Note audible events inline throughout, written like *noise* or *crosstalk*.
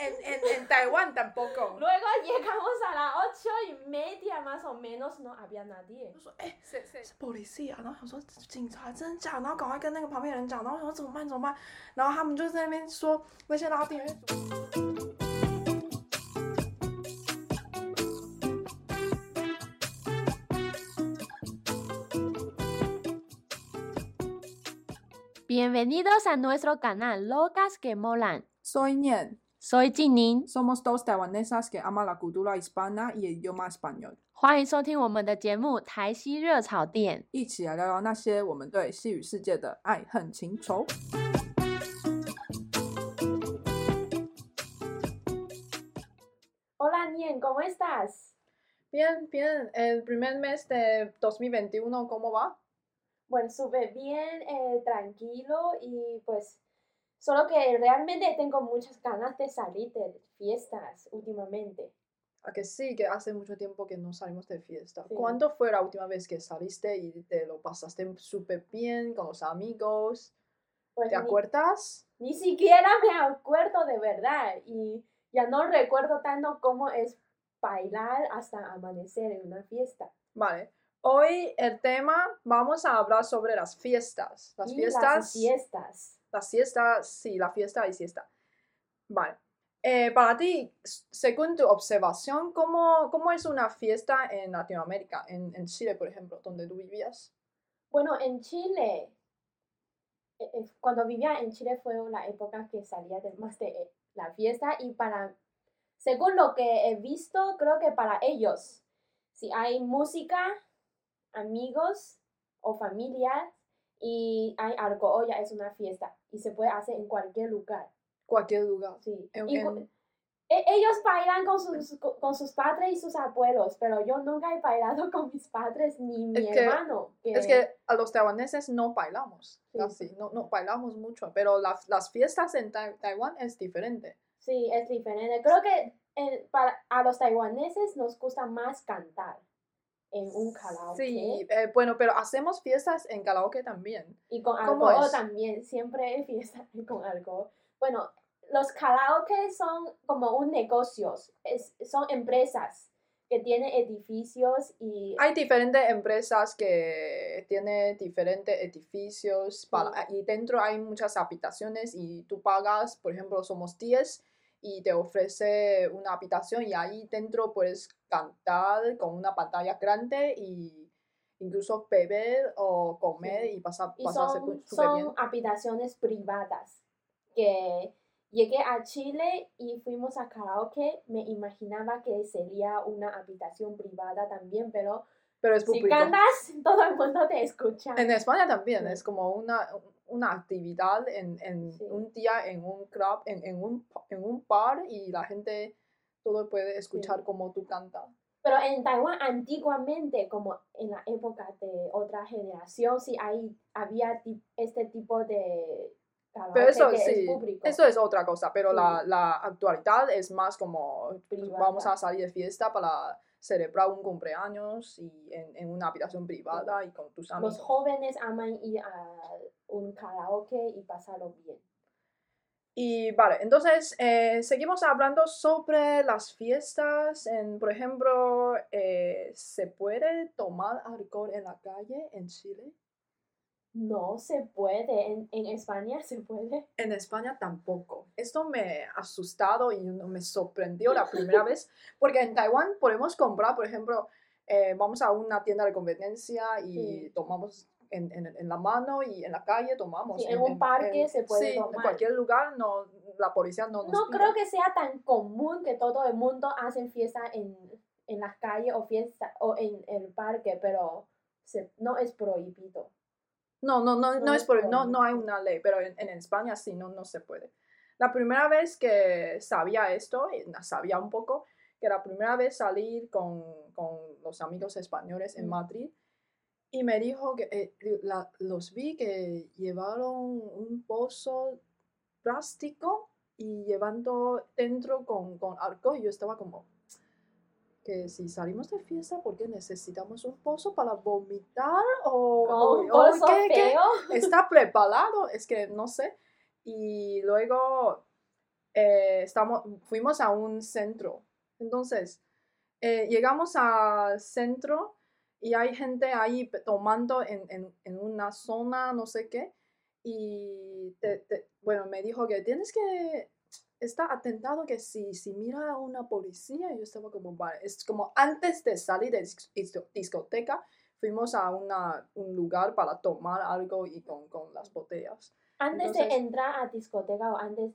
en, en, en Taiwán tampoco. Luego llegamos a las ocho y media más o menos, no había nadie. 就说哎，谁谁是 police 啊？然后想说警察真的假的？然后赶快跟那个旁边人讲，然后想说怎么办怎么办？然后他们就在那边说那些拉丁人。 Bienvenidos a nuestro canal Locas que Molan. Soy Nian, Soy Jinin，somos dos taiwanesas que aman la cultura hispana y el idioma español，欢迎收听我们的节目《台西热炒店》。一起来聊聊那些我们对西语世界的爱恨情仇。Hola Nien, ¿cómo estás? Bien, bien. El primer mes de 2021, ¿cómo va? Bueno, súper bien, eh, tranquilo y pues solo que realmente tengo muchas ganas de salir de fiestas últimamente. A que sí, que hace mucho tiempo que no salimos de fiesta. Sí. ¿Cuándo fue la última vez que saliste y te lo pasaste súper bien con los amigos? Pues ¿Te ni- acuerdas? Ni siquiera me acuerdo de verdad y ya no recuerdo tanto cómo es bailar hasta amanecer en una fiesta. Vale. Hoy el tema, vamos a hablar sobre las fiestas. Las y fiestas. las fiestas. Las fiestas, sí, la fiesta y siesta. Vale. Eh, para ti, según tu observación, ¿cómo, cómo es una fiesta en Latinoamérica? En, Chile, por ejemplo, donde tú vivías. Bueno, en Chile, eh, eh, cuando vivía en Chile fue la época que salía de más de eh, la fiesta y para, según lo que he visto, creo que para ellos, si hay música, amigos o familia y hay alcohol, ya es una fiesta y se puede hacer en cualquier lugar. Cualquier lugar. Sí. En- Y en- e- ellos bailan con sus, co- con sus padres y sus abuelos, pero yo nunca he bailado con mis padres ni mi Es que- hermano. Es que a los taiwaneses no bailamos, Sí. casi, no, no bailamos mucho, pero las, las fiestas en Tai- Taiwán es diferente. Sí, es diferente. Creo que eh, para, a los taiwaneses nos gusta más cantar en un karaoke. Sí, eh, bueno, pero hacemos fiestas en karaoke también. Y con ¿Cómo alcohol también, siempre hay fiesta *laughs* con alcohol. Bueno, los karaoke son como un negocio, es, son empresas que tienen edificios y Hay diferentes empresas que tienen diferentes edificios para, y dentro hay muchas habitaciones y tú pagas, por ejemplo, somos 10 y te ofrece una habitación y ahí dentro puedes cantar con una pantalla grande y incluso beber o comer Sí. y pasar, y son, súper bien. son habitaciones privadas que llegué a Chile y fuimos a karaoke, me imaginaba que sería una habitación privada también, pero Pero es si público. cantas, *laughs* todo el mundo te escucha. En España también Sí. es como una, una actividad en, en Sí. un día en un club, en, en, un, en un bar y la gente todo puede escuchar como tú cantas. Pero en Taiwán antiguamente, como en la época de otra generación, sí hay, había este tipo de Pero eso sí, es eso es otra cosa, pero Sí. la, la actualidad es más como Privada. vamos a salir de fiesta para celebrar un cumpleaños y en, en una habitación privada y con tus amigos. Los jóvenes aman ir a un karaoke y pasarlo bien. Y vale, entonces eh, seguimos hablando sobre las fiestas. En, por ejemplo, eh, ¿se puede tomar alcohol en la calle en Chile? No se puede. En, en España se puede. En España tampoco. Esto me ha asustado y me sorprendió la *laughs* primera vez, porque en Taiwán podemos comprar, por ejemplo, eh, vamos a una tienda de conveniencia y Sí. tomamos en, en- en la mano y en la calle tomamos. Sí, en un parque se puede sí, en tomar. cualquier lugar no, la policía no nos No pide. creo que sea tan común que todo el mundo hace fiesta en, en las calles o fiesta o en el parque, pero se- no es prohibido. No, no, no, no, No es por, no, no hay una ley, pero en, en España sí, no, no se puede. La primera vez que sabía esto, sabía un poco, que la primera vez salir con, con los amigos españoles en Mm. Madrid, y me dijo que eh, la- los vi que llevaron un pozo plástico y llevando dentro con, con alcohol, y yo estaba como, que si salimos de fiesta, ¿por qué necesitamos un pozo para vomitar? ¿O, Con un pozo está preparado, es que no sé. Y luego eh, estamos, fuimos a un centro. Entonces, eh, llegamos al centro y hay gente ahí tomando en, en- en una zona, no sé qué. Y, te- te- bueno, me dijo que tienes que estar atentado que si, si mira a una policía, yo estaba como, vale, es como antes de salir de dis- disco- discoteca, fuimos a una, un lugar para tomar algo y con, con las botellas. Antes de Entonces- entrar a discoteca o antes,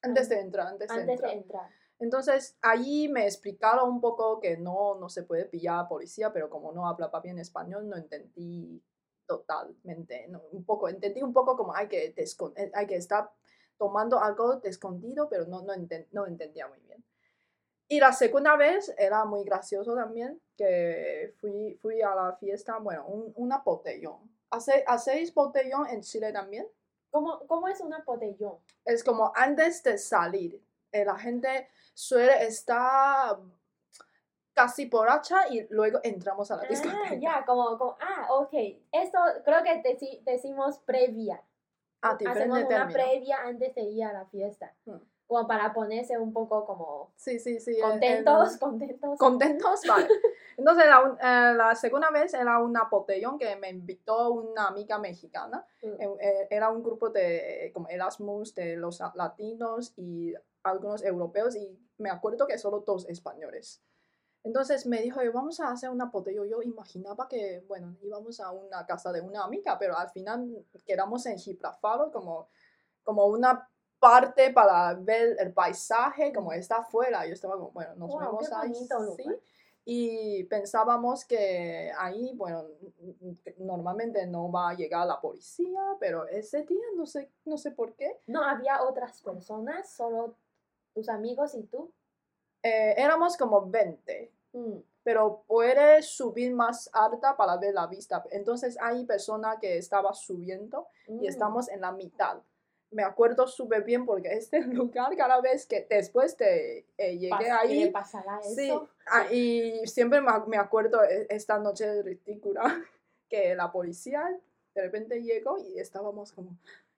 Antes de entrar, antes, de antes entrar. de entrar. Entonces, ahí me explicaron un poco que no, no se puede pillar a policía, pero como no hablaba bien español, no entendí totalmente. no, un poco, entendí un poco como hay que, escon- eh, hay que estar tomando algo de escondido, pero no, no, enten- no entendía muy bien. Y la segunda vez era muy gracioso también, que fui, fui a la fiesta, bueno, un, una botellón. ¿Hace- ¿Hacéis botellón en Chile también? ¿Cómo, cómo es una botellón? es como antes de salir, eh, la gente suele estar casi borracha y luego entramos a la discoteca. Ah, ya, como, como, ah, ok. Esto creo que deci- decimos previa. Ah, Hacemos una término. previa antes de ir a la fiesta. Mm. Como para ponerse un poco como Sí, sí, sí. en- en- contentos, contentos. contentos, vale. *laughs* Entonces, la, eh, la segunda vez era una botellón que me invitó una amiga mexicana. Mm. Eh, eh, Era un grupo de como Erasmus de los latinos y algunos europeos y me acuerdo que solo dos españoles. Entonces me dijo, "Oye, vamos a hacer una botellón. Yo imaginaba que, bueno, íbamos a una casa de una amiga, pero al final quedamos en Gibraltar como, como una parte para ver el paisaje, como está afuera. Yo estaba como, bueno, nos Wow, vemos ahí. bonito sí. Y pensábamos que ahí, bueno, normalmente no va a llegar la policía, pero ese día no sé, no sé por qué. No había otras personas, solo tus amigos y tú. Eh, éramos como 20, Mm. pero puede subir más alta para ver la vista. Entonces hay persona que estaba subiendo y Mm. estamos en la mitad. Me acuerdo súper bien porque este lugar cada vez que después de eh, llegué Pas- ahí, ¿le pasará eso? Sí, ah, y siempre me, ac- me acuerdo e- esta noche ridícula *laughs* que la policía de repente llegó y estábamos como,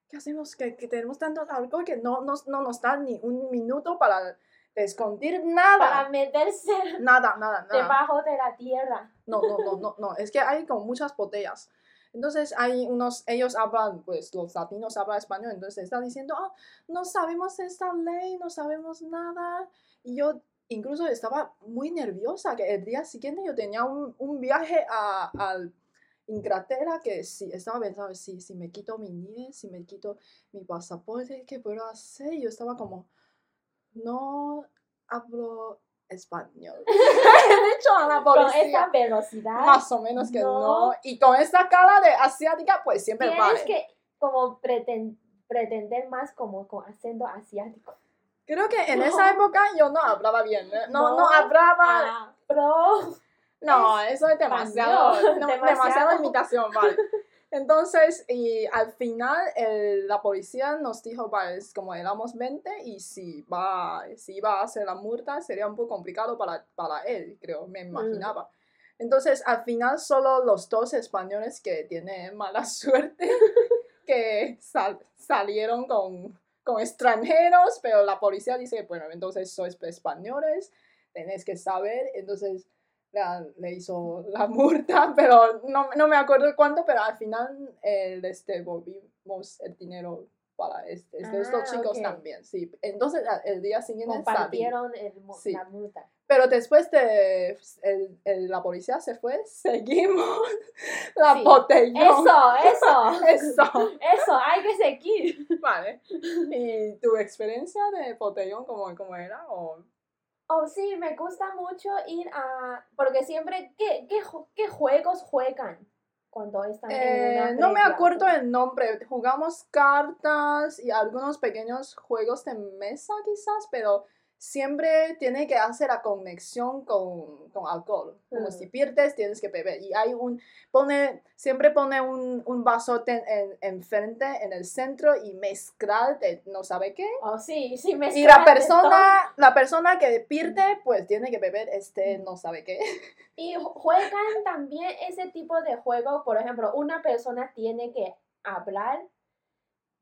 ¿qué hacemos? Que, que tenemos tanto alcohol que no, nos no nos da ni un minuto para esconder nada. Para meterse Nada, nada, nada. debajo de la tierra. No, no, no, no, no. Es que hay como muchas botellas. Entonces hay unos, ellos hablan, pues los latinos hablan español, entonces están diciendo, "Ah, no sabemos esta ley, no sabemos nada. Y yo incluso estaba muy nerviosa, que el día siguiente yo tenía un, un viaje a, a Inglaterra que sí, estaba pensando, si, si me quito mi NIE, si me quito mi pasaporte, ¿qué puedo hacer? Y yo estaba como, no hablo español. *laughs* He dicho a la Con policía. esta velocidad. Más o menos que no. No. Y con esta cara de asiática, pues siempre Tienes vale. que como preten- pretender más como con acento asiático. Creo que en No. esa época yo no hablaba bien. ¿eh? No, no, No. hablaba. Ah, pero no, eso es demasiado. español, demasiado. demasiado imitación, vale. *laughs* Entonces, y al final el- la policía nos dijo, vale, es como éramos 20 y si va, si iba a hacer la multa sería un poco complicado para, para él, creo, me imaginaba. Entonces, al final solo los dos españoles que tienen mala *laughs* suerte, que sal- salieron con, con extranjeros, pero la policía dice, bueno, entonces sois españoles, tenéis que saber, entonces la- le hizo la *laughs* multa, pero no, no me acuerdo cuánto, pero al final les devolvimos el dinero para este, estos Ah, chicos ok. también, sí. Entonces el día siguiente compartieron el mu- Sí. la multa. Pero después de el- el- la policía se fue, *laughs* seguimos la Sí. botellón. Eso, eso. *laughs* Eso, Eso, hay que seguir. vale. ¿Y tu experiencia de botellón cómo, cómo era? O... Oh, sí, me gusta mucho ir a... Porque siempre, ¿qué, qué, qué juegos juegan cuando están en Eh, una no me acuerdo el nombre. Jugamos cartas y algunos pequeños juegos de mesa quizás, pero siempre tiene que hacer la conexión con, con alcohol. Como Mm. si pierdes, tienes que beber. Y hay un, pone, siempre pone un, un vasote en, enfrente, en el centro y mezclar de no sabe qué. Oh, sí, sí, me Y la persona, la persona que pierde, pues tiene que beber este no sabe qué. Y ju- juegan también ese tipo de juego, por ejemplo, una persona tiene que hablar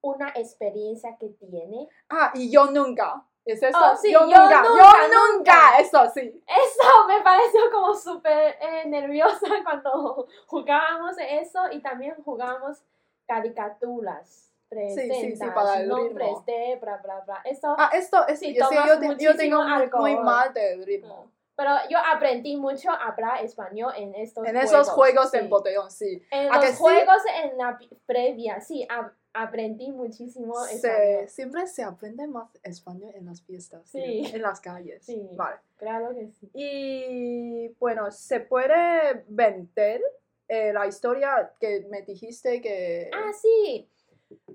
una experiencia que tiene. Ah, y yo nunca. ¿Es eso? Oh, sí, yo, yo nunca, nunca, yo nunca. eso sí. Eso me pareció como súper eh, nerviosa *laughs* cuando jugábamos eso y también jugábamos caricaturas. sí, Presentas, para el nombres ritmo. de, bla, bla, bla. Eso, Ah, esto, es, Sí, yo, sí, yo, tengo muy, muy alcohol. mal del ritmo. pero yo aprendí mucho a hablar español en estos En esos juegos sí. en botellón, sí. En ¿A que los sí? juegos en la previa, sí, a- aprendí muchísimo Se, español. siempre se aprende más español en las fiestas, Sí. en las calles. Sí. Vale. Claro que sí. Y bueno, se puede vender eh, la historia que me dijiste que... Ah, sí.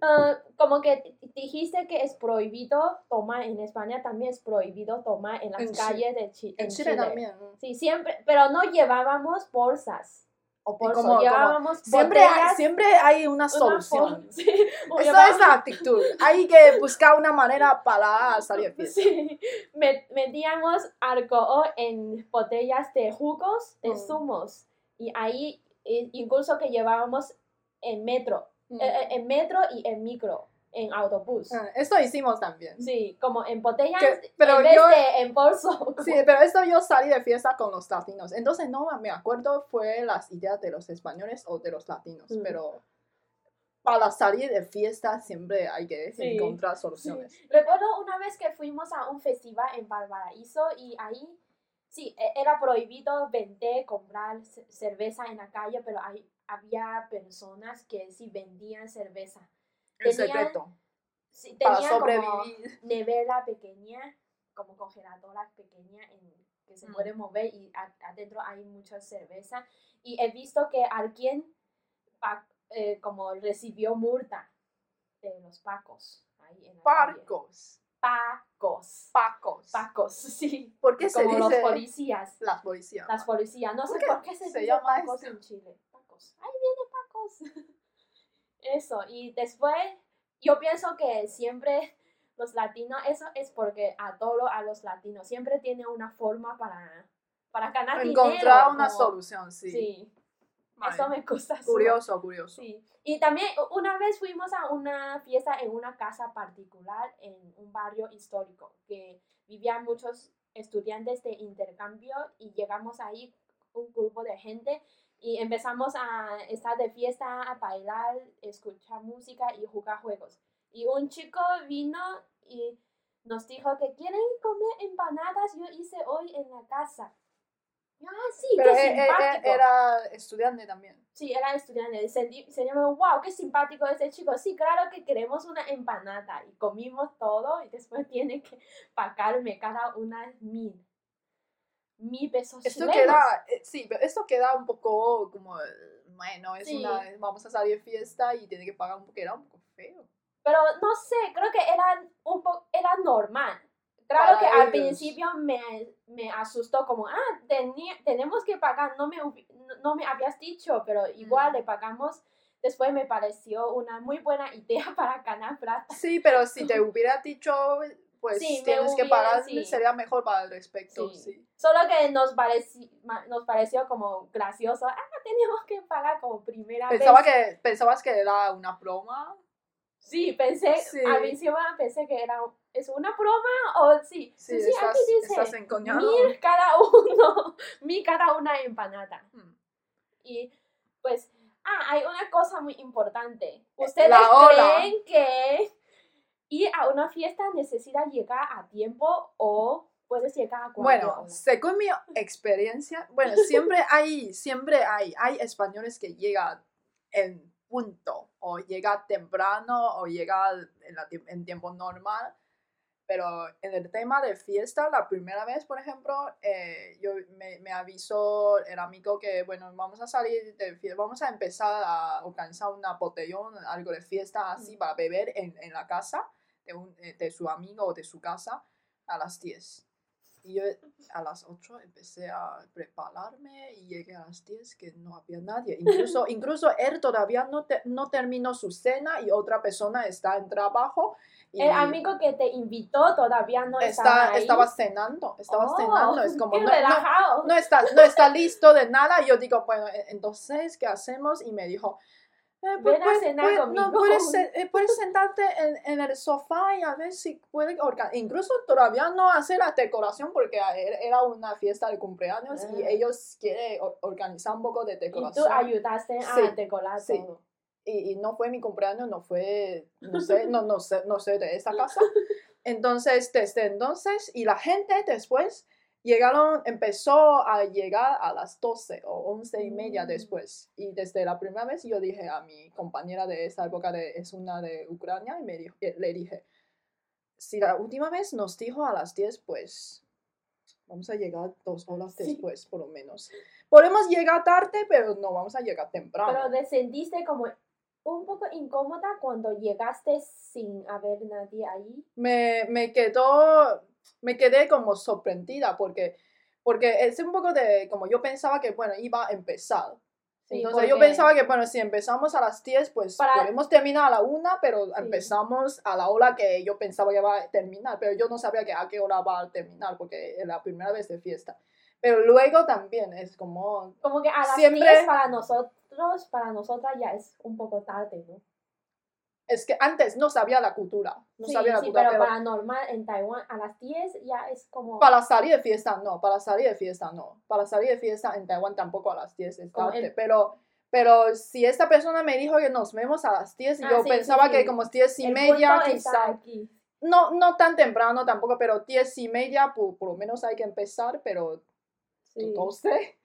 Ah, como que dijiste que es prohibido tomar en España, también es prohibido tomar en las En calles de Chi- en Chile, también. Sí, siempre, pero no llevábamos bolsas o cómo? llevábamos Siempre hay, siempre hay una una solución. *laughs* sí, o Esa es la actitud. Hay que buscar una manera para salir. *laughs* Sí, met- metíamos alcohol en botellas de jugos, de Mm. zumos, y ahí eh, incluso que llevábamos en metro, Mm. eh, eh, en metro y en micro, en autobús. Ah, Esto hicimos también. Sí, como en botellas Que- pero en vez yo- de en bolso. como- Sí, pero esto yo salí de fiesta con los latinos. Entonces no me acuerdo fue las ideas de los españoles o de los latinos, Mm. pero para salir de fiesta siempre hay que Sí, encontrar Sí. soluciones. Recuerdo una vez que fuimos a un festival en Valparaíso y ahí sí, e- era prohibido vender, comprar ce- cerveza en la calle, pero hay, había personas que sí vendían cerveza. El secreto Sí, para tenían como sobrevivir. nevera pequeña, como congeladora pequeña en, que se Mm. puede mover y adentro hay mucha cerveza. Y he visto que alguien pa- eh, como recibió multa de los pacos. Ahí en. Parcos. Pacos. Pacos. Pacos, *laughs* sí. ¿Por qué se Como los dice policías. las policías? Las policías. No ¿Por sé por qué se, se dice llama pacos esto? en Chile. Pacos. Ahí viene pacos. *laughs* Eso. Y después, yo pienso que siempre los latinos, eso es porque adoro a los latinos. Siempre tiene una forma para, para ganar Encontrar dinero. una como- solución, sí. Sí. Vale. Eso me gusta. Curioso, curioso. Sí. Y también una vez fuimos a una fiesta en una casa particular en un barrio histórico que vivían muchos estudiantes de intercambio y llegamos ahí un grupo de gente y empezamos a estar de fiesta, a bailar, escuchar música y jugar juegos. Y un chico vino y nos dijo que quieren comer empanadas, yo hice hoy en la casa. Ah, sí, Pero qué e- e- e- simpático. era estudiante también. Sí, era estudiante. Sentí, seríamos, wow, qué simpático ese chico. Sí, claro que queremos una empanada. Y comimos todo y después *laughs* tiene que pagarme cada una mil. Mil pesos Esto chilenos. queda, eh, sí, pero esto queda un poco como, eh, bueno, es Sí. una, vamos a salir de fiesta y tiene que pagar un poco, era un poco feo. Pero no sé, creo que era un poco, era normal. Claro Para que al principio me, me asustó como, ah, tenía, tenemos que pagar, no me, no me habías dicho, pero igual Mm. le pagamos. Después me pareció una muy buena *laughs* idea para ganar plata. Sí, pero si te *laughs* hubiera dicho, pues Sí, tienes que pagar, sí. sería mejor para el respecto, Sí. sí. Solo que nos, pareci- ma- nos pareció como gracioso. Ah, teníamos que pagar como primera Pensaba vez. que, pensabas que era una broma. Sí, pensé, Sí. al principio pensé que era, ¿es una broma? O sí, Sí, sí, estás, aquí dice estás mil cada uno, *laughs* mil cada una empanada. Hmm. Y pues, ah, hay una cosa muy importante. ¿Ustedes creen que ir a una fiesta necesita llegar a tiempo o puedes llegar a cualquier Bueno, hora? según mi experiencia, bueno, siempre *laughs* hay, siempre hay, hay españoles que llegan en punto, o llega temprano, o llega en, la en tiempo normal, pero en el tema de fiesta, la primera vez, por ejemplo, eh, yo me, me avisó el amigo que, bueno, vamos a salir de fiesta, vamos a empezar a organizar una botellón, algo de fiesta así, Mm. para beber en, en la casa de, un, eh, de su amigo o de su casa a las 10. Y yo a las 8 empecé a prepararme y llegué a las 10 que no había nadie. Incluso, *laughs* incluso él todavía no, te- no terminó su cena y otra persona está en trabajo. Y El amigo que te invitó todavía no está, ahí. estaba cenando, estaba Oh, cenando. Es como, no, no, relajado. no está, no está listo de nada. Yo digo, bueno, e- entonces, ¿qué hacemos? Y me dijo, Eh, Ven a cenar puedes- conmigo. No, puedes, eh, *laughs* puedes sentarte en, en el sofá y a ver si puedes organizar. Incluso todavía no hacer la decoración porque era era una fiesta de cumpleaños y Ah. ellos quieren or- organizar un poco de Y tú decoración. ayudaste a Sí, decorar sí. todo. y, y no fue mi cumpleaños, no fue, no sé, *laughs* no, no sé, no sé de esa casa. *laughs* Entonces, desde entonces, y la gente después llegaron, empezó a llegar a las 12 o 11 y media Mm. después. Y desde la primera vez yo dije a mi compañera de esa época, de, es una de Ucrania, y me dijo, eh, le dije, si la última vez nos dijo a las 10, pues vamos a llegar dos horas Sí. después, por lo menos. Podemos llegar tarde, pero no vamos a llegar temprano. Pero te sentiste como un poco incómoda cuando llegaste sin haber nadie ahí. me, me quedó, me quedé como sorprendida porque, porque es un poco de, como yo pensaba que, bueno, iba a empezar. Sí, Entonces yo pensaba que, bueno, si empezamos a las 10, pues Para- podemos terminar a la 1, pero empezamos a la hora que yo pensaba que iba a terminar, pero yo no sabía que a qué hora va a terminar porque es la primera vez de fiesta. Pero luego también es como, Como que a las Siempre- 10 para nosotros, para nosotras ya es un poco tarde, ¿no? Es que antes no sabía la cultura, no sí, sabía la sí, cultura, pero, pero para normal en Taiwán a las 10 ya es como... Para salir de fiesta, no. Para salir de fiesta, no. Para salir de fiesta en Taiwán tampoco a las 10 es tarde. el- Pero, pero si esta persona me dijo que nos vemos a las 10, y Ah, yo sí, pensaba que como 10 y el media quizá. No, no tan temprano tampoco, pero 10 y media por, por lo menos hay que empezar, pero. 12.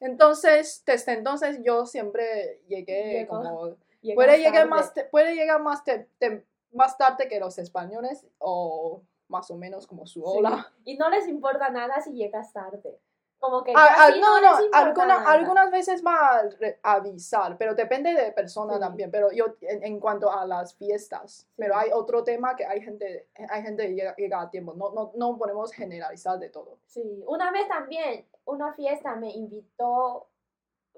Entonces, desde entonces yo siempre llegué Llegó. como... Llegas Puede llegar, más, te- puede llegar más, te- te- más tarde que los españoles o más o menos como su Sí. hora. Y no les importa nada si llegas tarde. Como que no, no, no, alguna- algunas veces va a avisar, pero depende de persona Sí. también. Pero yo, en, en cuanto a las fiestas, pero hay otro tema que hay gente, hay gente que llega, llega a tiempo. No, no, no podemos generalizar de todo. Sí, una vez también, una fiesta me invitó,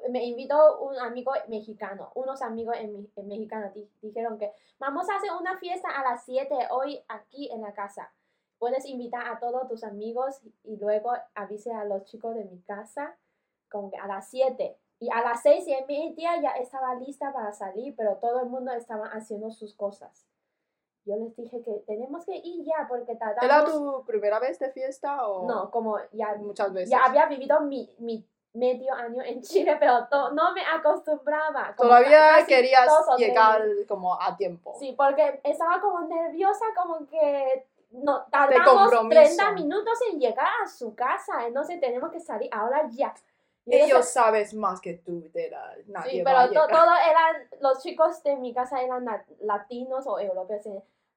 me invitó un amigo mexicano, unos amigos en, en mexicanos di- dijeron que vamos a hacer una fiesta a las 7 hoy aquí en la casa. Puedes invitar a todos tus amigos y luego avise a los chicos de mi casa como que a las 7. Y a las 6 y media ya estaba lista para salir, pero todo el mundo estaba haciendo sus cosas. Yo les dije que tenemos que ir ya porque ¿Era tardamos... tu primera vez de fiesta o No, como ya muchas veces? ya había vivido mi, mi medio año en *laughs* Chile, pero no me acostumbraba. Todavía querías llegar como a tiempo. Sí, porque estaba como nerviosa, como que no, tardamos compromiso. 30 minutos en llegar a su casa, entonces tenemos que salir ahora ya. Y Ellos sabes más que tú de la nadie Sí, pero to- todos eran, los chicos de mi casa eran latinos o europeos. y,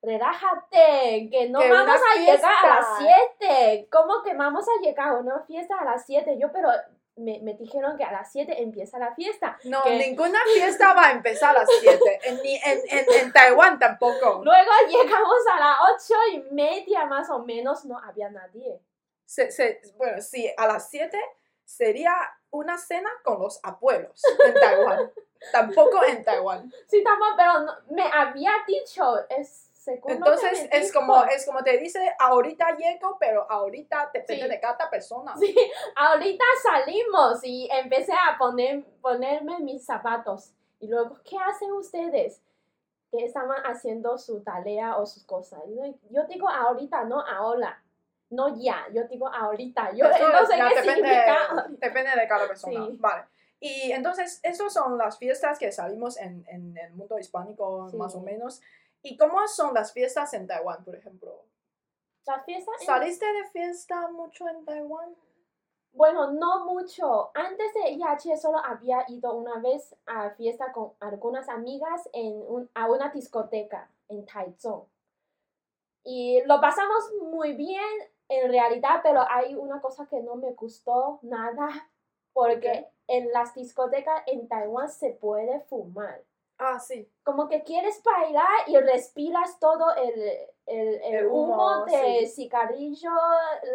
Relájate, que no Que vamos a llegar a las fiesta. 7. ¿Cómo que vamos a llegar a una fiesta a las 7? Yo, pero me, me dijeron que a las 7 empieza la fiesta. No, que- ninguna fiesta va a empezar a las 7. *laughs* En, ni en, en, en Taiwán tampoco. Luego llegamos a las 8 y media más o menos, no había nadie. Se- se- bueno, sí, a las 7 sería una cena con los abuelos en Taiwán. *laughs* tampoco en Taiwán. Sí, estamos, pero no- me había dicho, es que Entonces es dijo. como, es como te dice, ahorita llego, pero ahorita depende Sí. de cada persona. Sí, *laughs* ahorita salimos y empecé a poner, ponerme mis zapatos. Y luego, ¿qué hacen ustedes? Que estaban haciendo su tarea o sus cosas. Yo, digo ahorita, no ahora. No ya, yo digo ahorita. Yo Eso no sé ya qué depende, significa depende de cada persona. Sí. Vale. Y entonces, esas son las fiestas que salimos en, en el mundo hispánico, Sí. más o menos. ¿Y cómo son las fiestas en Taiwán, por ejemplo? Las fiestas en- ¿Saliste de fiesta mucho en Taiwán? Bueno, no mucho. Antes de IH solo había ido una vez a fiesta con algunas amigas en un- a una discoteca en Taichung. Y lo pasamos muy bien en realidad, pero hay una cosa que no me gustó nada, porque en las discotecas en Taiwán se puede fumar. Ah, sí. Como que quieres bailar y respiras todo el, el, el El humo, humo, de sí. cigarrillo,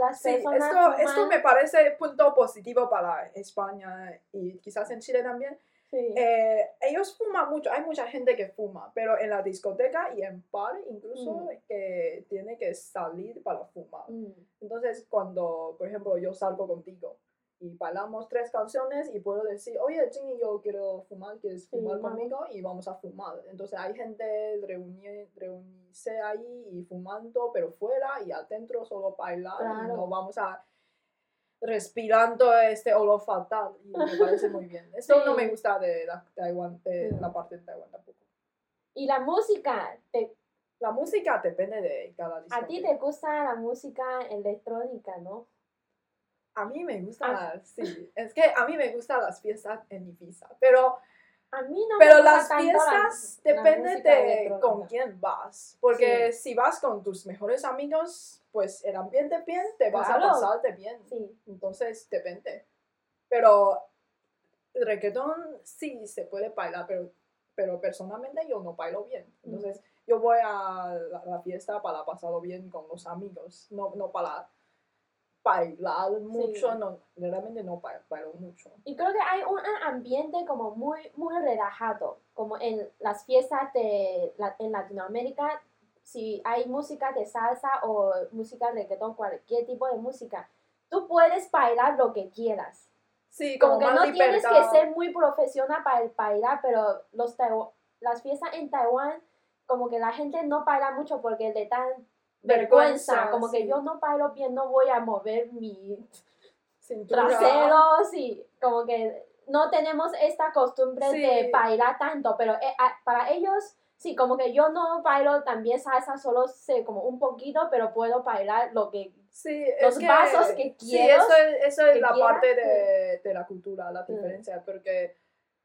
las Sí, personas esto, esto me parece punto positivo para España y quizás en Chile también. Sí. Eh, ellos fuman mucho, hay mucha gente que fuma, pero en la discoteca y en bar incluso Mm. que tiene que salir para fumar. Mm. Entonces, cuando, por ejemplo, yo salgo contigo y bailamos tres canciones y puedo decir, oye, Jimmy, yo quiero fumar, ¿quieres Sí, fumar vamos. conmigo? Y vamos a fumar. Entonces hay gente reuni- reunirse ahí y fumando, pero fuera y adentro solo bailar y Claro. no vamos a respirando este olor fatal y me parece muy bien. *laughs* Esto no Sí. me gusta de la, Taiwán, de Sí. la parte de Taiwán tampoco. Y la música, te- La música depende de cada a ti te gusta la música electrónica, ¿no? A mí me gusta, Ah. sí, es que a mí me gustan las fiestas en Ibiza, pero, A mí no pero me las fiestas la depende de con quién vas, porque si vas con tus mejores amigos, pues el ambiente bien, te vas Claro. a pasarte bien, Sí, entonces depende. Pero el reggaetón sí se puede bailar, pero, pero personalmente yo no bailo bien, Mm. entonces yo voy a la, la fiesta para pasarlo bien con los amigos, no, no para bailar mucho, no, realmente no ba- bailo mucho. y creo que hay un ambiente como muy, muy relajado, como en las fiestas de la- en Latinoamérica, si hay música de salsa o música de reggaetón, cualquier tipo de música, tú puedes bailar lo que quieras. Sí, como como, que no tienes que libertad. ser muy profesional para bailar, pero los las fiestas en Taiwán, como que la gente no baila mucho porque le dan vergüenza, como que yo no bailo bien, no voy a mover mi Cintura. trasero, sí, como que no tenemos esta costumbre Sí. de bailar tanto, pero eh, para ellos, sí, como que yo no bailo también salsa, solo sé como un poquito, pero puedo bailar lo que Sí, los es que, vasos que Sí, quiero, eso es, eso es la quiera, parte de, de la cultura, la Mm. diferencia, porque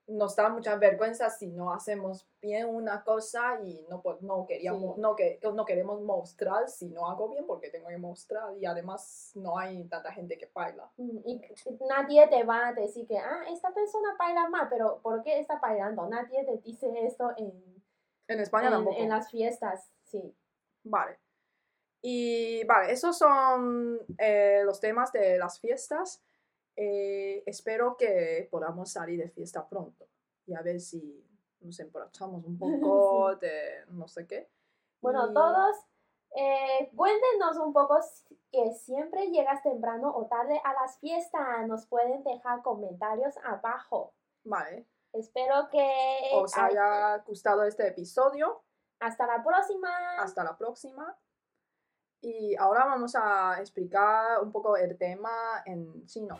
nos da mucha vergüenza si no hacemos bien una cosa y no, no, queríamos, Sí. no, que, no queremos mostrar si no hago bien porque tengo que mostrar y además no hay tanta gente que baila. Mm, Y nadie te va a decir que, ah, esta persona baila mal, pero ¿por qué está bailando? Nadie te dice esto en, En España en, tampoco. en las fiestas, sí. Vale. Y vale, esos son eh, los temas de las fiestas. Eh, espero que podamos salir de fiesta pronto y a ver si nos emborrachamos un *laughs* poco de no sé qué. Bueno, Y- todos, eh, cuéntenos un poco que siempre llegas temprano o tarde a las fiestas. Nos pueden dejar comentarios abajo. Vale, Espero que os ay- haya gustado este episodio. hasta la próxima. Hasta la próxima. Y ahora vamos a explicar un poco el tema en chino.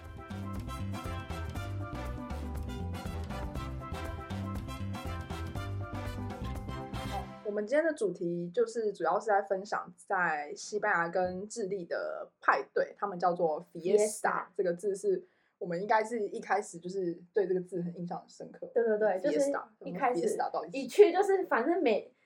我们今天的主题就是主要是在分享在西班牙跟智利的派对，他们叫做 Fiesta 这个字是我们应该是一开始就是对这个字很印象很深刻。对对对，就是 fiesta，一开始一去就是反正每就是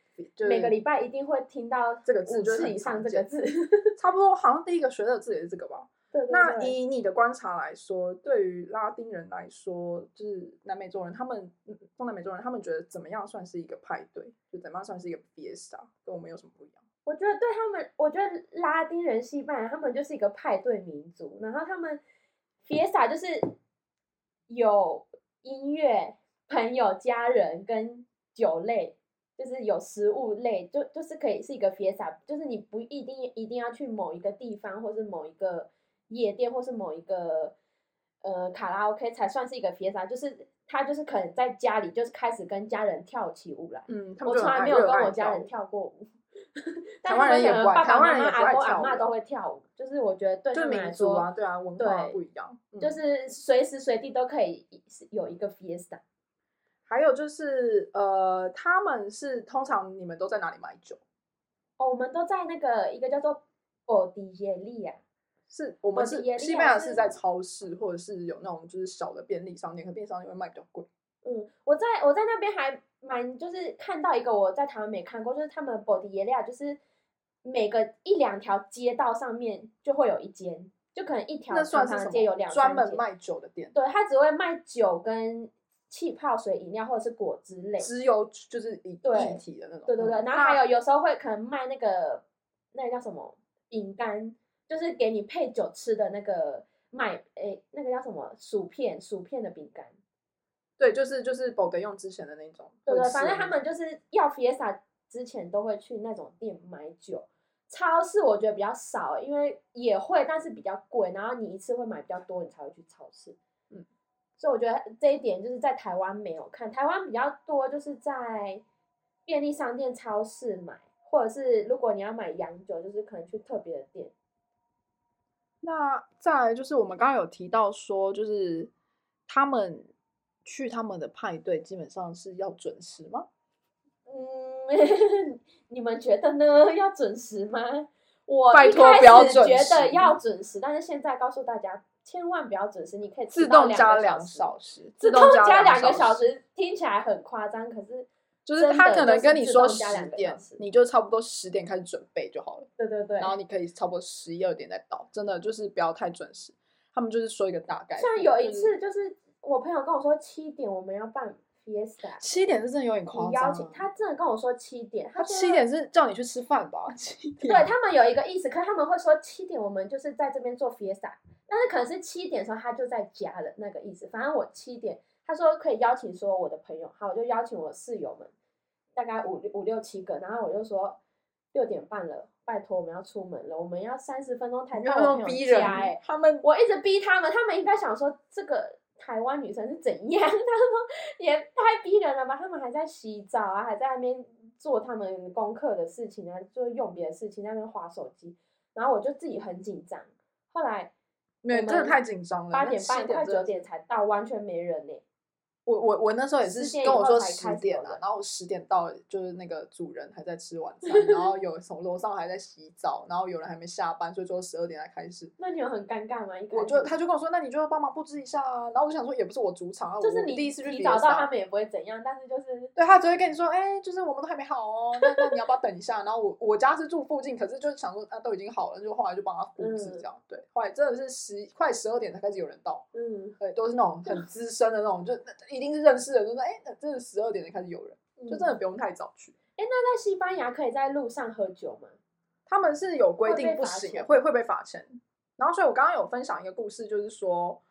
每个礼拜一定会听到这个字五次以上这个字。*laughs* 差不多，好像第一个学的字也是这个吧。对对那以你的观察来说，对于拉丁人来说，就是南美洲人，他们嗯中南美洲人，他们觉得怎么样算是一个派对？就怎么样算是一个 fiesta？跟我们有什么不一样？我觉得对他们，我觉得拉丁人、西班牙他们就是一个派对民族，然后他们 *laughs* fiesta 就是有音乐、朋友、家人跟酒类，就是有食物类，就就是可以是一个 fiesta，就是你不一定一定要去某一个地方，或是某一个夜店，或是某一个呃卡拉 OK 才算是一个 fiesta，就是他就是可能在家里就是开始跟家人跳起舞来。嗯，我从来没有跟我家人跳过舞，*laughs* 但台湾他们可人也不爱能爸爸台湾人妈妈、也不爱跳阿公阿妈舞都会跳舞，就是我觉得对他们来说，对啊，文化不一样。嗯就是随时随地都可以有一个 fiesta。还有就是呃，他们是通常你们都在哪里买酒？哦，我们都在那个一个叫做博迪耶利亚，是我们是西班牙是是在超市，或者是有那种就是小的便利商店，可便利商店会卖比较贵。嗯，我在我在那边还蛮就是看到一个我在台湾没看过，就是他们博迪耶利亚就是每个一两条街道上面就会有一间，就可能一条那算长长是什的街有两？专门卖酒的店，对，他只会卖酒跟气泡水饮料或者是果汁类。只有就是一对一体的那种。对对对，嗯然后还有有时候会可能卖那个那个叫什么饼干，就是给你配酒吃的那个卖诶那个叫什么薯片薯片的饼干。对，就是就是宝德用之前的那种。对对，反正他们就是要 fiesta 之前都会去那种店买酒，超市我觉得比较少欸，因为也会，但是比较贵，然后你一次会买比较多，你才会去超市。嗯，所以我觉得这一点就是在台湾没有看，台湾比较多就是在便利商店、超市买，或者是如果你要买洋酒，就是可能去特别的店。那再来就是我们刚刚有提到说，就是他们去他们的派对基本上是要准时吗？嗯，*laughs* 你们觉得呢？要准时吗？我拜一开托不要始觉准时得要准时，但是现在告诉大家，千万不要准时，你可以自动加两小时，自动加两个个小，时，听起来很夸张，可是就是他可能跟你说十点，你就差不多十点开始准备就好了，对对对然，后你可以差不多十一二点再到，真的就是不要太准时。他们就是说一个大概，像有一次就是我朋友跟我说七点我们要办 fiesta，七点是真的有点夸张他真的跟我说七点，他说七点是叫你去吃饭吧？七点对他们有一个意思，可是他们会说七点我们就是在这边做 fiesta，但是可能是七点的时候他就在家了那个意思。反正我七点，他说可以邀请所有我的朋友，好，我就邀请我室友们，大概五五六七个，然后我就说六点半了，拜托我们要出门了，我们要三十分钟才到我朋友么逼人家、欸，，他们我一直逼他们，他们应该想说这个台湾女生是怎样？*laughs* 他说也太逼人了吧？他们还在洗澡啊，还在那边做他们功课的事情啊，就是用别的事情在那边划手机，然后我就自己很紧张。后来没有，真的太紧张了。八点半快九点才到，完全没人呢、我我我那时候也是跟我说十点啊，开始有人然后我十点到，就是那个主人还在吃晚餐，然后 *laughs* 有从楼上还在洗澡，然后有人还没下班，所以说十二点才开始。那你有很尴尬吗？我就他就跟我说，那你就帮忙布置一下啊。然后我想说，也不是我主场啊，就是你第一次去提比赛早到他们也不会怎样，但是就是对他只会跟你说，哎、就是我们都还没好哦，那那你要不要等一下？然后我我家是住附近，可是就是想说啊，都已经好了，就后来就帮他布置嗯这样。对，后来真的是十快十二点才开始有人到，嗯，对，都是那种很资深的那种，就一定是认识的，就说哎，那真的十二点才开始有人，就真的嗯不用太早去。哎、那在西班牙可以在路上喝酒吗？他们是有规定不行会会被罚钱。然后，所以我刚刚有分享一个故事，就是说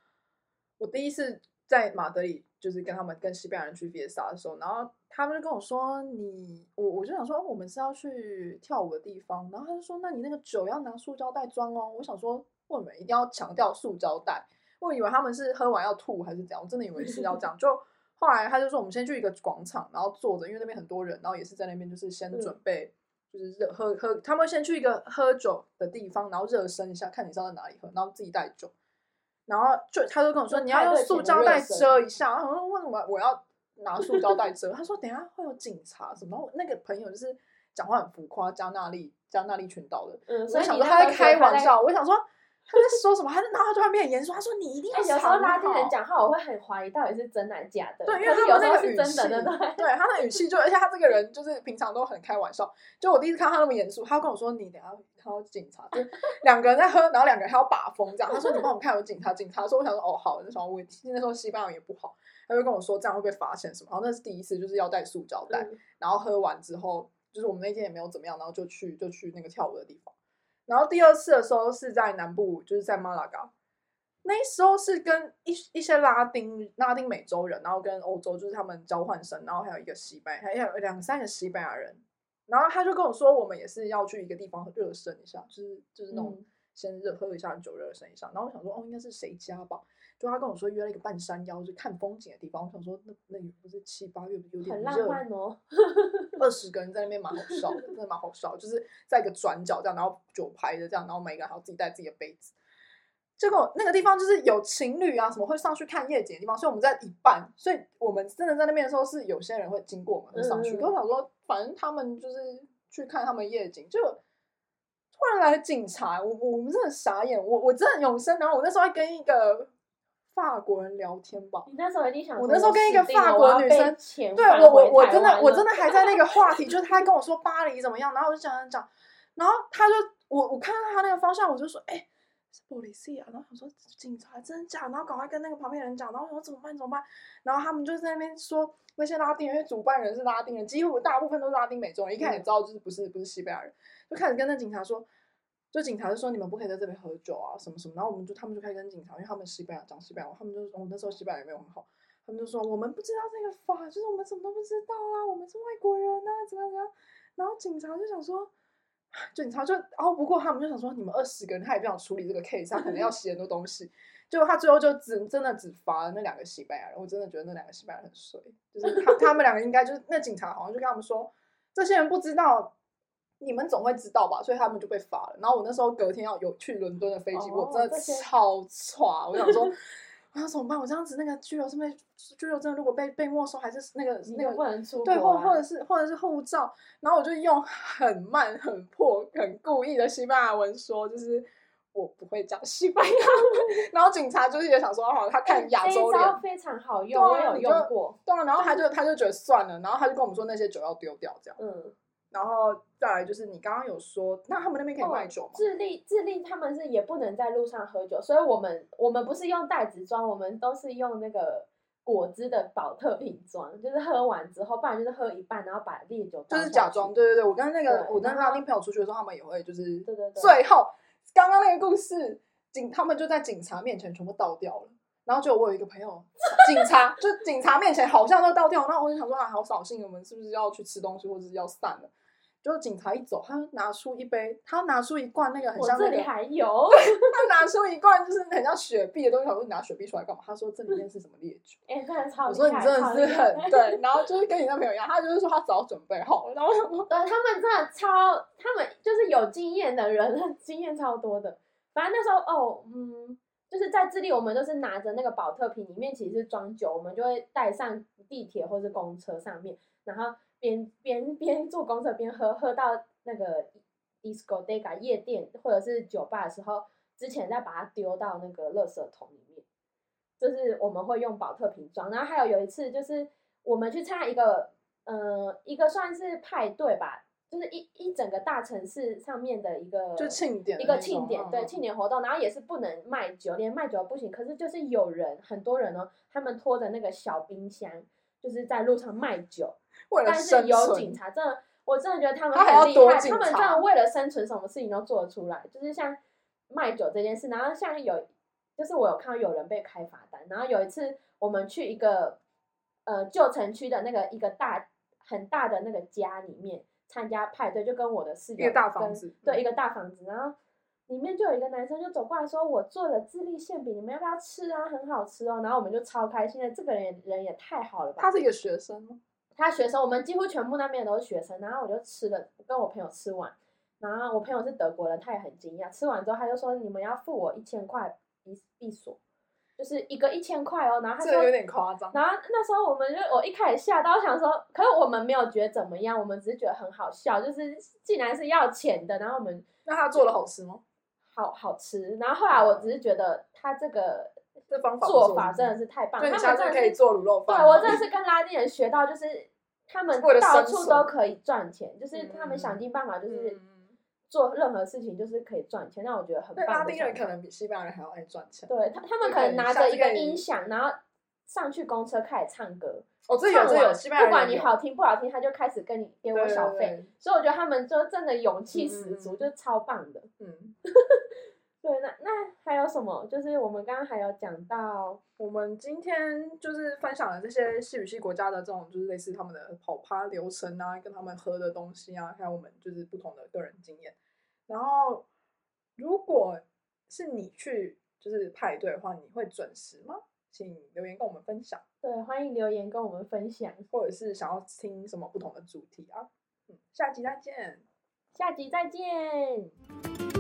我第一次在马德里，就是跟他们跟西班牙人去 Fiesta 的时候，然后他们就跟我说：“你我我就想说，哦我们是要去跳舞的地方。”然后他就说：“那你那个酒要拿塑胶袋装哦。”我想说，为什么一定要强调塑胶袋？我以为他们是喝完要吐还是怎样，我真的以为是要这 *laughs* 样。就后来他就说，我们先去一个广场，然后坐着，因为那边很多人，然后也是在那边就是先嗯准备。就是热喝喝，他们先去一个喝酒的地方，然后热身一下，看你是要在哪里喝，然后自己带酒，然后就他就跟我说你要用塑胶袋遮一下，然后我说为什么我要拿塑胶袋遮？他说等一下会有警察什么，然后那个朋友就是讲话很浮夸，加纳利加纳利群岛的，嗯，我所以就想说他在开玩笑，我想说他在说什么，他就然后他突然变很严肃，他说你一定哎、要有时候拉丁人讲话，我会很怀疑到底是真还是假的。对，因为他有那有时候是个语气，真的，对对？对他的语气就，而且他这个人就是平常都很开玩笑。就我第一次看他那么严肃，他跟我说：“你等一下看到警察，就两个人在喝，然后两个人还要把风这样。”他说：“你帮我看有警察。”警察说：“我想说哦好。”那时候我那时候西班牙也不好，他就跟我说这样会被发现什么。然后那是第一次，就是要带塑胶袋。嗯然后喝完之后，就是我们那天也没有怎么样，然后就去就去那个跳舞的地方。然后第二次的时候是在南部，就是在马拉嘎。那时候是跟一一些拉丁拉丁美洲人，然后跟欧洲就是他们交换生，然后还有一个西班牙，还有两三个西班牙人。然后他就跟我说，我们也是要去一个地方热身一下，就是就是那种嗯先热喝一下酒热身一下。然后我想说，哦，应该是谁家吧？就他跟我说约了一个半山腰，就是看风景的地方。我想说，那那也不是七八月，有点很热浪漫哦。二十个人在那边蛮好笑的，真的蛮好笑，就是在一个转角这样，然后酒牌的这样，然后每个人还要自己带自己的杯子。结果那个地方就是有情侣啊什么会上去看夜景的地方，所以我们在一半，所以我们真的在那边的时候是有些人会经过我们会上去。嗯可我想说，反正他们就是去看他们夜景，就突然来警察，我我们真的傻眼，我我真的永生。然后我那时候还跟一个法国人聊天吧，你那时候一定想，我那时候跟一个法国女生遣对我我我真的我真的还在那个 *laughs* 话题，就是他跟我说巴黎怎么样，然后我就讲讲讲，然后他就我我看到他那个方向，我就说哎、是 police 啊，然后我说警察真的假？的，然后赶快跟那个旁边人讲，然后我说怎么办怎么办，然后他们就在那边说那些拉丁人，因为主办人是拉丁人，几乎大部分都是拉丁美洲人，一看也知道就是不是不是西班牙人，就开始跟那警察说。就警察就说你们不可以在这边喝酒啊，什么什么，然后我们就他们就开始跟警察，因为他们西班牙讲西班牙，他们就我、们、那时候西班牙也没有很好，他们就说我们不知道这个法，就是我们什么都不知道啦，我们是外国人啊，怎么怎么样。然后警察就想说，啊，警察就哦，不过他们就想说，你们二十个人，他也不想处理这个 case，他可能要写很多东西。*laughs* 结果他最后就只真的只罚了那两个西班牙人，我真的觉得那两个西班牙人很衰，就是他他们两个应该就是那警察好像就跟他们说，这些人不知道，你们总会知道吧，所以他们就被罚了。然后我那时候隔天要有去伦敦的飞机，我真的超差，我想说。*laughs* 我想怎么办？我这样子那个居留是被居留证如果被被没收，还是那个那个不能出国、对，啊，或或者是或者是护照，然后我就用很慢、很破、很故意的西班牙文说，就是我不会讲西班牙文。*laughs* 然后警察就是也想说，哦，他看亚洲脸非常好用，我有用过。对啊，然后他就 *laughs* 他就觉得算了，然后他就跟我们说那些酒要丢掉这样。嗯，然后再来就是你刚刚有说，那他们那边可以卖酒吗？智利智利他们是也不能在路上喝酒，所以我们我们不是用袋子装，我们都是用那个果汁的保特瓶装，就是喝完之后，不然就是喝一半，然后把烈酒就是假装，。对对对，我跟那个我跟拉丁朋友出去的时候，他们也会就是对对对最后刚刚那个故事，警他们就在警察面前全部倒掉了。然后就我有一个朋友，警察就警察面前好像都倒掉，然后我就想说啊，好扫兴，我们是不是要去吃东西，或者是要散了？就警察一走，他拿出一杯，他拿出一罐那个很我这里像那个，还有，*laughs* 他拿出一罐就是很像雪碧的东西，我说你拿雪碧出来干嘛？他说这里面是什么烈酒？哎、真的超我说你真的是很对，然后就是跟你那朋友一样，他就是说他早准备好，然后对他们真的超，他们就是有经验的人，*laughs* 经验超多的。反正那时候哦，嗯，就是在智利，我们都是拿着那个保特瓶，里面其实是装酒，我们就会带上地铁或是公车上面，然后边边边坐公车边喝，喝到那个 discoteca 夜店或者是酒吧的时候，之前再把它丢到那个垃圾桶里面。就是我们会用保特瓶装，然后还有有一次就是我们去参加一个，呃，一个算是派对吧，就是一一整个大城市上面的一个就庆典一个庆典，对庆典活动，然后也是不能卖酒，连卖酒都不行。可是就是有人，很多人哦，他们拖着那个小冰箱，就是在路上卖酒，为了但是生存有警察，真的，我真的觉得他们他还要很厉害，他们真察的为了生存，什么事情都做得出来。就是像卖酒这件事，然后像有，就是我有看到有人被开罚单，然后有一次我们去一个呃旧城区的那个一个大很大的那个家里面参加派对，就跟我的室友一个大跟房子对，嗯一个大房子，然后。里面就有一个男生就走过来说：“我做了智利馅饼，你们要不要吃啊？很好吃哦。”然后我们就超开心的，这个人人也太好了吧！他是一个学生吗？他学生，我们几乎全部那边都是学生，然后我就吃了，跟我朋友吃完，然后我朋友是德国人，他也很惊讶，吃完之后他就说你们要付我一千块一一所，就是一个一千块哦，然后他说这有点夸张。然后那时候我们就我一开始吓到，想说，可是我们没有觉得怎么样，我们只是觉得很好笑，就是既然是要钱的，然后我们那他做的好吃吗？好好吃，然后后来我只是觉得他这个这方法做法真的是太棒了，他们真的可以做卤肉饭对。我真的是跟拉丁人学到，就是他们到处都可以赚钱，就是他们嗯想尽办法，就是嗯做任何事情就是可以赚钱，让我觉得很对棒。拉丁人可能比西班牙人还要爱赚钱。对他，他们可能拿着一个音响，然后上去公车开始唱歌，哦，这有唱完这有西班牙人不管你好听不好听，他就开始跟你给我小费，所以我觉得他们就真的勇气嗯十足，嗯嗯就超棒的。嗯，*laughs* 对，那那还有什么？就是我们刚刚还有讲到，我们今天就是分享了这些西语系国家的这种，就是类似他们的跑趴流程啊，跟他们喝的东西啊，还有我们就是不同的个人经验。然后，如果是你去就是派对的话，你会准时吗？请留言跟我们分享，对，欢迎留言跟我们分享，或者是想要听什么不同的主题啊。嗯，下集再见。下集再见。